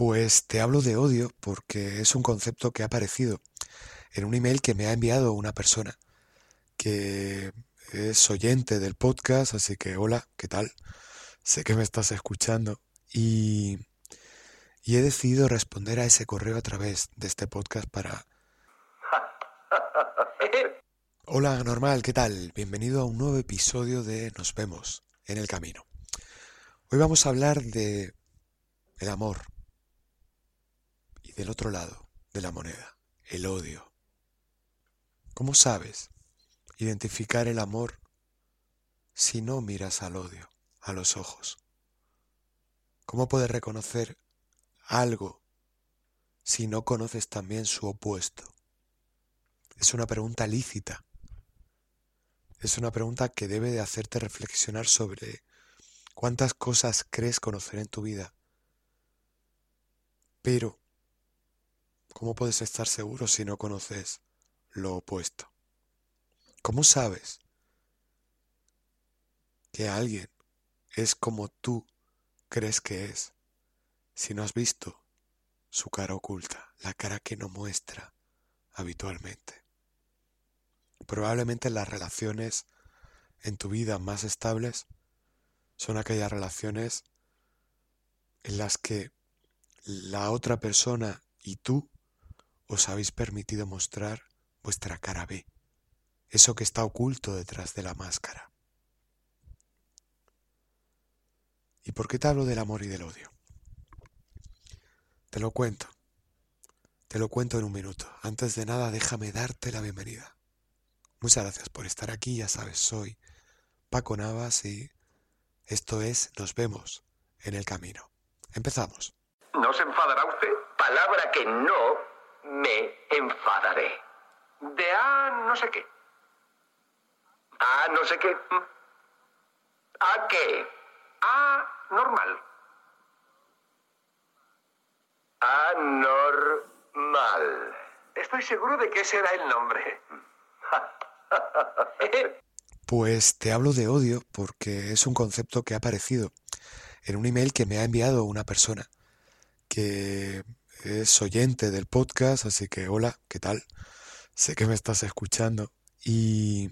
Pues te hablo de odio porque es un concepto que ha aparecido en un email que me ha enviado una persona que es oyente del podcast, así que hola, ¿qué tal? Sé que me estás escuchando y, y he decidido responder a ese correo a través de este podcast para... Hola, normal, ¿qué tal? Bienvenido a un nuevo episodio de Nos vemos en el camino. Hoy vamos a hablar de el amor del otro lado de la moneda, el odio. ¿Cómo sabes identificar el amor si no miras al odio a los ojos? ¿Cómo puedes reconocer algo si no conoces también su opuesto? Es una pregunta lícita. Es una pregunta que debe de hacerte reflexionar sobre cuántas cosas crees conocer en tu vida. Pero, ¿cómo puedes estar seguro si no conoces lo opuesto? ¿Cómo sabes que alguien es como tú crees que es si no has visto su cara oculta, la cara que no muestra habitualmente? Probablemente las relaciones en tu vida más estables son aquellas relaciones en las que la otra persona y tú os habéis permitido mostrar vuestra cara B, eso que está oculto detrás de la máscara. ¿Y por qué te hablo del amor y del odio? Te lo cuento. Te lo cuento en un minuto. Antes de nada, déjame darte la bienvenida. Muchas gracias por estar aquí. Ya sabes, soy Paco Navas y esto es Nos vemos en el camino. Empezamos. ¿No se enfadará usted? Palabra que no me enfadaré. De A no sé qué. A no sé qué. ¿A qué? A normal. Anormal. Estoy seguro de que ese era el nombre. Pues te hablo de odio porque es un concepto que ha aparecido en un email que me ha enviado una persona que es oyente del podcast, así que hola, ¿qué tal? Sé que me estás escuchando y,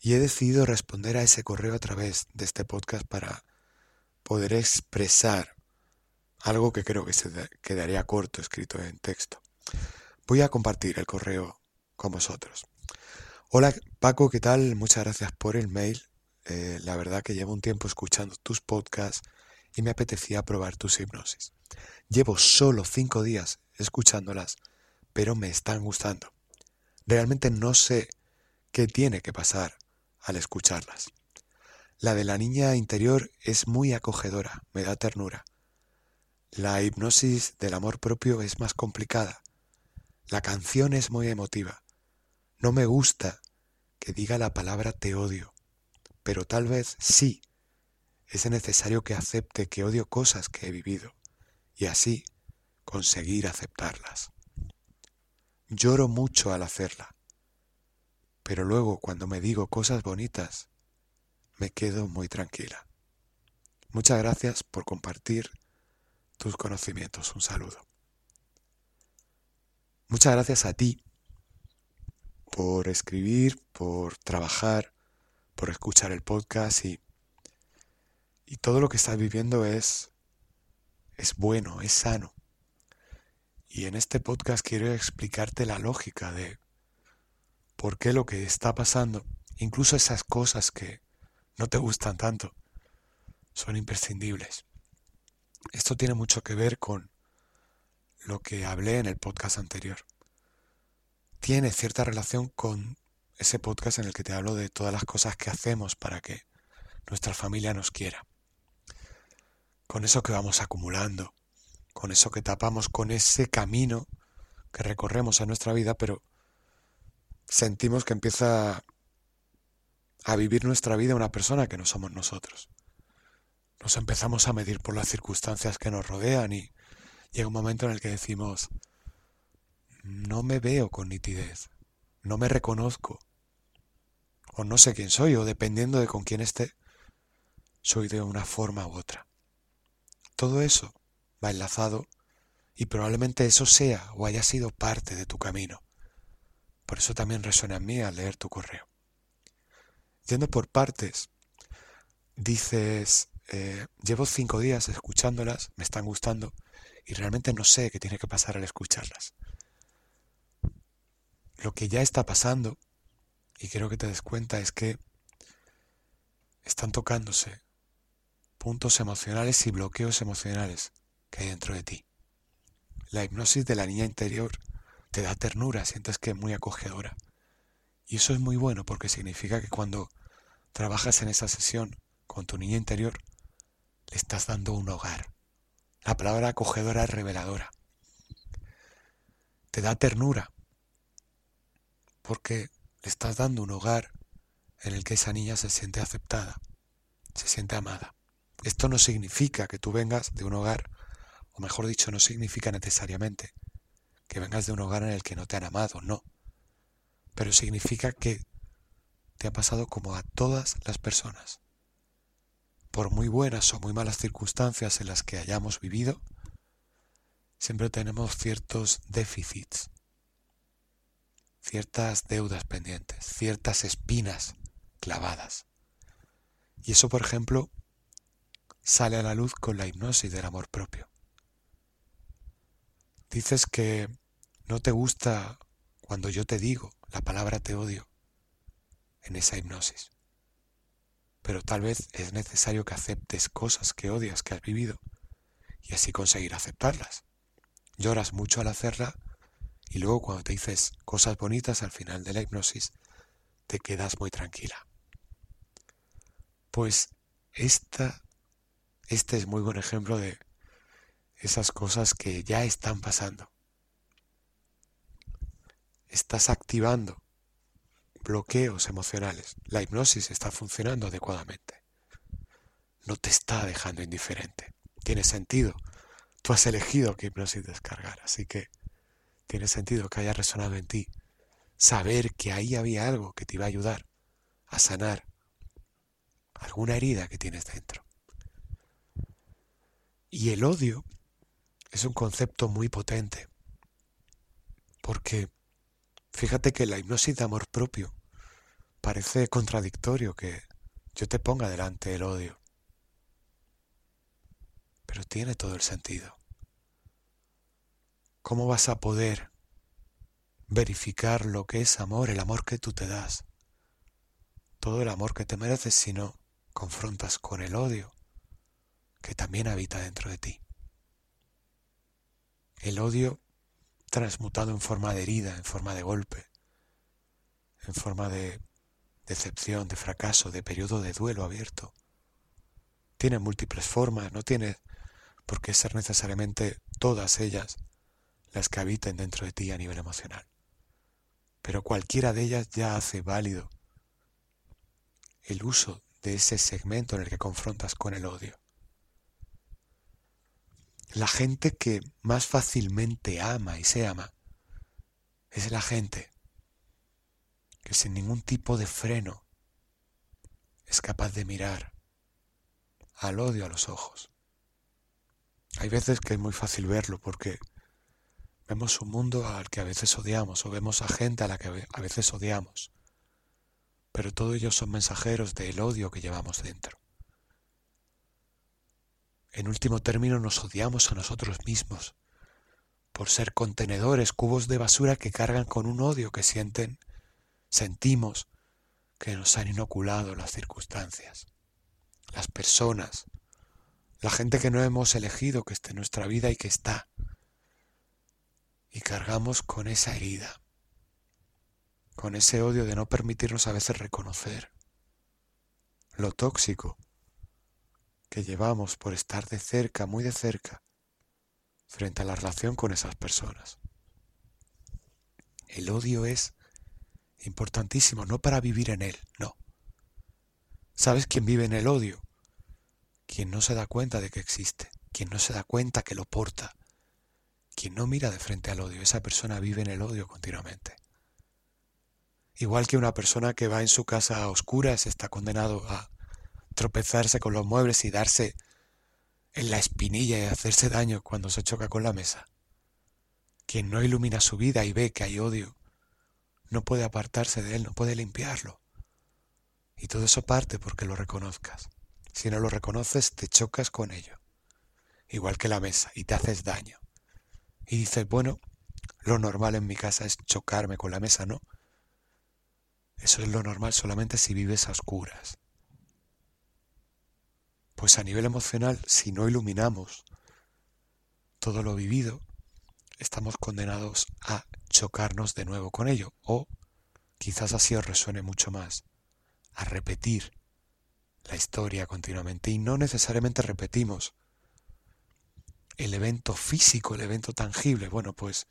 y he decidido responder a ese correo a través de este podcast para poder expresar algo que creo que se quedaría corto escrito en texto. Voy a compartir el correo con vosotros. Hola Paco, ¿qué tal? Muchas gracias por el mail. Eh, la verdad que llevo un tiempo escuchando tus podcasts y me apetecía probar tus hipnosis. Llevo solo cinco días escuchándolas, pero me están gustando. Realmente no sé qué tiene que pasar al escucharlas. La de la niña interior es muy acogedora, me da ternura. La hipnosis del amor propio es más complicada. La canción es muy emotiva. No me gusta que diga la palabra te odio, pero tal vez sí es necesario que acepte que odio cosas que he vivido y así conseguir aceptarlas. Lloro mucho al hacerla, pero luego cuando me digo cosas bonitas, me quedo muy tranquila. Muchas gracias por compartir tus conocimientos. Un saludo. Muchas gracias a ti por escribir, por trabajar, por escuchar el podcast y, y todo lo que estás viviendo es, es bueno, es sano. Y en este podcast quiero explicarte la lógica de por qué lo que está pasando, incluso esas cosas que no te gustan tanto, son imprescindibles. Esto tiene mucho que ver con lo que hablé en el podcast anterior tiene cierta relación con ese podcast en el que te hablo de todas las cosas que hacemos para que nuestra familia nos quiera. Con eso que vamos acumulando, con eso que tapamos, con ese camino que recorremos en nuestra vida, pero sentimos que empieza a vivir nuestra vida una persona que no somos nosotros. Nos empezamos a medir por las circunstancias que nos rodean y llega un momento en el que decimos, no me veo con nitidez, no me reconozco, o no sé quién soy, o dependiendo de con quién esté, soy de una forma u otra. Todo eso va enlazado Y probablemente eso sea o haya sido parte de tu camino. Por eso también resuena en mí al leer tu correo. Yendo por partes, dices, eh, llevo cinco días escuchándolas, me están gustando y realmente no sé qué tiene que pasar al escucharlas. Lo que ya está pasando, y quiero que te des cuenta, es que están tocándose puntos emocionales y bloqueos emocionales que hay dentro de ti. La hipnosis de la niña interior te da ternura, sientes que es muy acogedora. Y eso es muy bueno porque significa que cuando trabajas en esa sesión con tu niña interior, le estás dando un hogar. La palabra acogedora es reveladora. Te da ternura porque le estás dando un hogar en el que esa niña se siente aceptada, se siente amada. Esto no significa que tú vengas de un hogar, o mejor dicho, no significa necesariamente que vengas de un hogar en el que no te han amado, no. Pero significa que te ha pasado como a todas las personas. Por muy buenas o muy malas circunstancias en las que hayamos vivido, siempre tenemos ciertos déficits, ciertas deudas pendientes, ciertas espinas clavadas. Y eso, por ejemplo, sale a la luz con la hipnosis del amor propio. Dices que no te gusta cuando yo te digo la palabra te odio en esa hipnosis. Pero tal vez es necesario que aceptes cosas que odias, que has vivido, y así conseguir aceptarlas. Lloras mucho al hacerla y luego cuando te dices cosas bonitas al final de la hipnosis, te quedas muy tranquila. Pues esta este es muy buen ejemplo de esas cosas que ya están pasando. Estás activando bloqueos emocionales. La hipnosis está funcionando adecuadamente. No te está dejando indiferente. Tiene sentido. Tú has elegido qué hipnosis descargar, así que tiene sentido que haya resonado en ti. Saber que ahí había algo que te iba a ayudar a sanar alguna herida que tienes dentro. Y el odio es un concepto muy potente, porque fíjate que la hipnosis de amor propio parece contradictorio que yo te ponga delante el odio, pero tiene todo el sentido. ¿Cómo vas a poder verificar lo que es amor, el amor que tú te das? Todo el amor que te mereces si no confrontas con el odio que también habita dentro de ti. El odio transmutado en forma de herida, en forma de golpe, en forma de decepción, de fracaso, de periodo de duelo abierto. Tiene múltiples formas, no tiene por qué ser necesariamente todas ellas las que habiten dentro de ti a nivel emocional. Pero cualquiera de ellas ya hace válido el uso de ese segmento en el que confrontas con el odio. La gente que más fácilmente ama y se ama es la gente que sin ningún tipo de freno es capaz de mirar al odio a los ojos. Hay veces que es muy fácil verlo porque vemos un mundo al que a veces odiamos o vemos a gente a la que a veces odiamos, pero todos ellos son mensajeros del odio que llevamos dentro. En último término nos odiamos a nosotros mismos por ser contenedores, cubos de basura que cargan con un odio que sienten, sentimos que nos han inoculado las circunstancias, las personas, la gente que no hemos elegido que esté en nuestra vida y que está. Y cargamos con esa herida, con ese odio de no permitirnos a veces reconocer lo tóxico que llevamos por estar de cerca, muy de cerca, frente a la relación con esas personas. El odio es importantísimo, no para vivir en él, no. ¿Sabes quién vive en el odio? Quien no se da cuenta de que existe, quien no se da cuenta que lo porta, quien no mira de frente al odio, esa persona vive en el odio continuamente. Igual que una persona que va en su casa a oscuras está condenado a tropezarse con los muebles y darse en la espinilla y hacerse daño cuando se choca con la mesa. Quien no ilumina su vida y ve que hay odio, no puede apartarse de él, no puede limpiarlo. Y todo eso parte porque lo reconozcas. Si no lo reconoces, te chocas con ello. Igual que la mesa, y te haces daño. Y dices, bueno, lo normal en mi casa es chocarme con la mesa, ¿no? Eso es lo normal solamente si vives a oscuras. Pues a nivel emocional, si no iluminamos todo lo vivido, estamos condenados a chocarnos de nuevo con ello. O quizás así os resuene mucho más, a repetir la historia continuamente. Y no necesariamente repetimos el evento físico, el evento tangible. Bueno, pues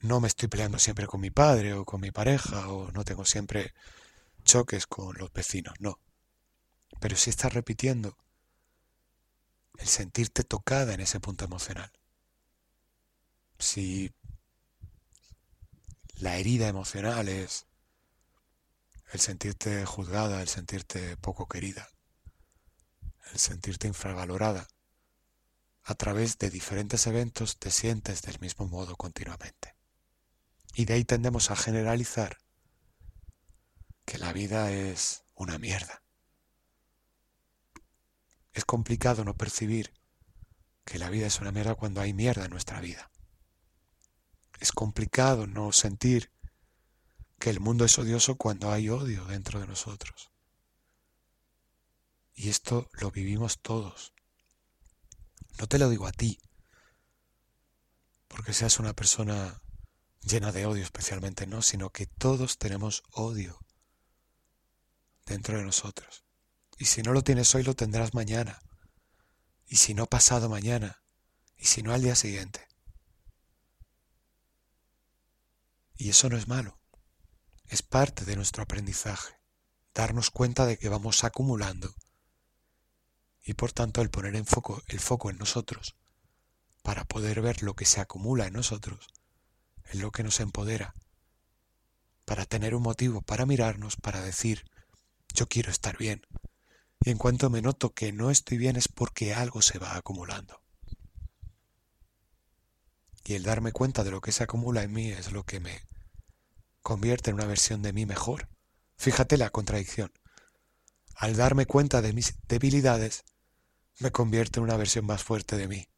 no me estoy peleando siempre con mi padre o con mi pareja o no tengo siempre choques con los vecinos, no. Pero si estás repitiendo el sentirte tocada en ese punto emocional. Si la herida emocional es el sentirte juzgada, el sentirte poco querida, el sentirte infravalorada, a través de diferentes eventos te sientes del mismo modo continuamente. Y de ahí tendemos a generalizar que la vida es una mierda. Es complicado no percibir que la vida es una mierda cuando hay mierda en nuestra vida. Es complicado no sentir que el mundo es odioso cuando hay odio dentro de nosotros. Y esto lo vivimos todos. No te lo digo a ti, porque seas una persona llena de odio especialmente, no, sino que todos tenemos odio dentro de nosotros. Y si no lo tienes hoy, lo tendrás mañana. Y si no pasado mañana. Y si no al día siguiente. Y eso no es malo. Es parte de nuestro aprendizaje. Darnos cuenta de que vamos acumulando. Y por tanto el poner en foco, el foco en nosotros para poder ver lo que se acumula en nosotros es lo que nos empodera para tener un motivo para mirarnos, para decir, yo quiero estar bien. Y en cuanto me noto que no estoy bien es porque algo se va acumulando. Y el darme cuenta de lo que se acumula en mí es lo que me convierte en una versión de mí mejor. Fíjate la contradicción. Al darme cuenta de mis debilidades, me convierte en una versión más fuerte de mí.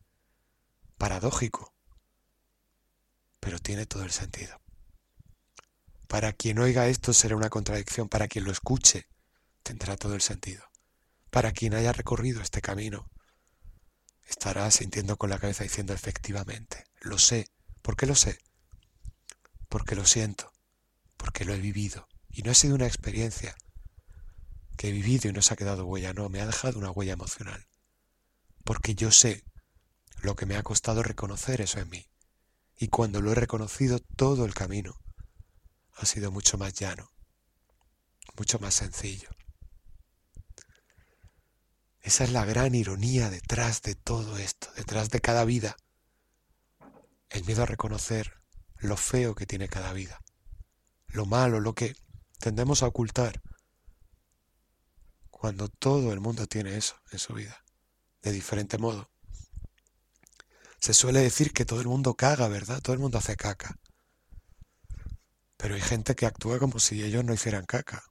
Paradójico, pero tiene todo el sentido. Para quien oiga esto será una contradicción, para quien lo escuche tendrá todo el sentido. Para quien haya recorrido este camino estará sintiendo con la cabeza diciendo efectivamente, lo sé. ¿Por qué lo sé? Porque lo siento, porque lo he vivido. Y no ha sido una experiencia que he vivido y no se ha quedado huella, no, me ha dejado una huella emocional. Porque yo sé lo que me ha costado reconocer eso en mí. Y cuando lo he reconocido, todo el camino ha sido mucho más llano, mucho más sencillo. Esa es la gran ironía detrás de todo esto, detrás de cada vida. El miedo a reconocer lo feo que tiene cada vida, lo malo, lo que tendemos a ocultar, cuando todo el mundo tiene eso en su vida, de diferente modo. Se suele decir que todo el mundo caga, ¿verdad? Todo el mundo hace caca. Pero hay gente que actúa como si ellos no hicieran caca.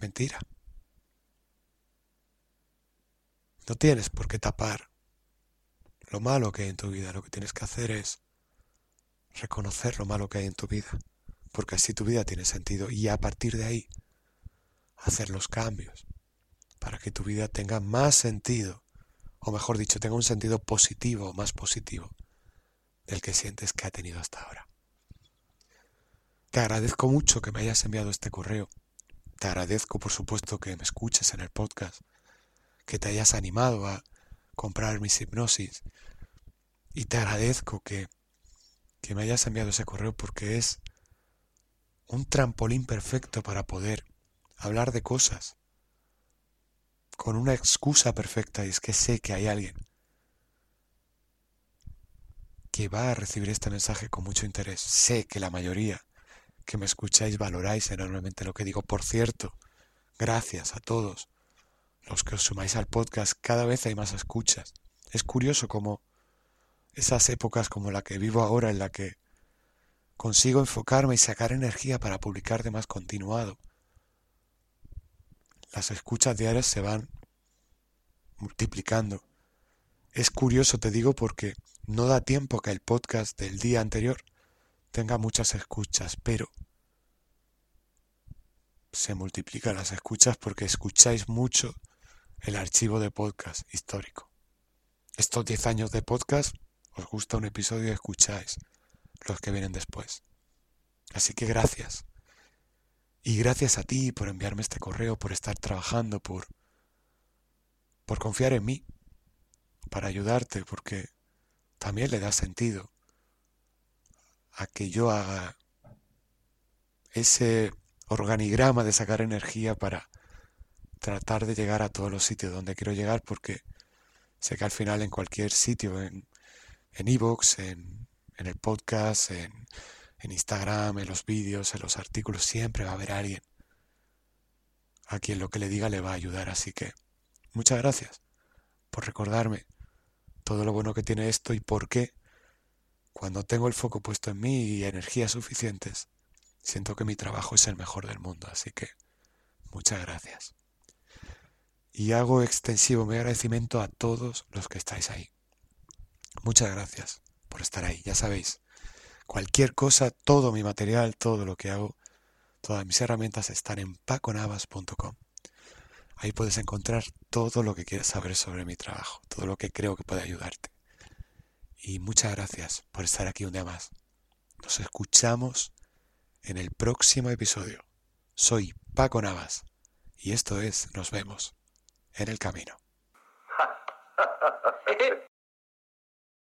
Mentira. No tienes por qué tapar lo malo que hay en tu vida. Lo que tienes que hacer es reconocer lo malo que hay en tu vida. Porque así tu vida tiene sentido. Y a partir de ahí, hacer los cambios para que tu vida tenga más sentido o mejor dicho, tenga un sentido positivo, más positivo, del que sientes que ha tenido hasta ahora. Te agradezco mucho que me hayas enviado este correo. Te agradezco, por supuesto, que me escuches en el podcast, que te hayas animado a comprar mis hipnosis. Y te agradezco que, que me hayas enviado ese correo porque es un trampolín perfecto para poder hablar de cosas con una excusa perfecta y es que sé que hay alguien que va a recibir este mensaje con mucho interés. Sé que la mayoría que me escucháis valoráis enormemente lo que digo. Por cierto, gracias a todos los que os sumáis al podcast. Cada vez hay más escuchas. Es curioso cómo esas épocas como la que vivo ahora en la que consigo enfocarme y sacar energía para publicar de más continuado. Las escuchas diarias se van multiplicando. Es curioso, te digo, porque no da tiempo que el podcast del día anterior tenga muchas escuchas, pero se multiplican las escuchas porque escucháis mucho el archivo de podcast histórico. Estos 10 años de podcast, os gusta un episodio y escucháis los que vienen después. Así que gracias. Y gracias a ti por enviarme este correo, por estar trabajando, por por confiar en mí, para ayudarte, porque también le da sentido a que yo haga ese organigrama de sacar energía para tratar de llegar a todos los sitios donde quiero llegar, porque sé que al final en cualquier sitio, en en Evox, en, en el podcast, en, en Instagram, en los vídeos, en los artículos, siempre va a haber alguien a quien lo que le diga le va a ayudar. Así que muchas gracias por recordarme todo lo bueno que tiene esto y por qué, cuando tengo el foco puesto en mí y energías suficientes, siento que mi trabajo es el mejor del mundo. Así que muchas gracias. Y hago extensivo mi agradecimiento a todos los que estáis ahí. Muchas gracias por estar ahí. Ya sabéis, cualquier cosa, todo mi material, todo lo que hago, todas mis herramientas están en paconavas.com. Ahí puedes encontrar todo lo que quieras saber sobre mi trabajo, todo lo que creo que puede ayudarte. Y muchas gracias por estar aquí un día más. Nos escuchamos en el próximo episodio. Soy Paco Navas y esto es Nos vemos en el camino.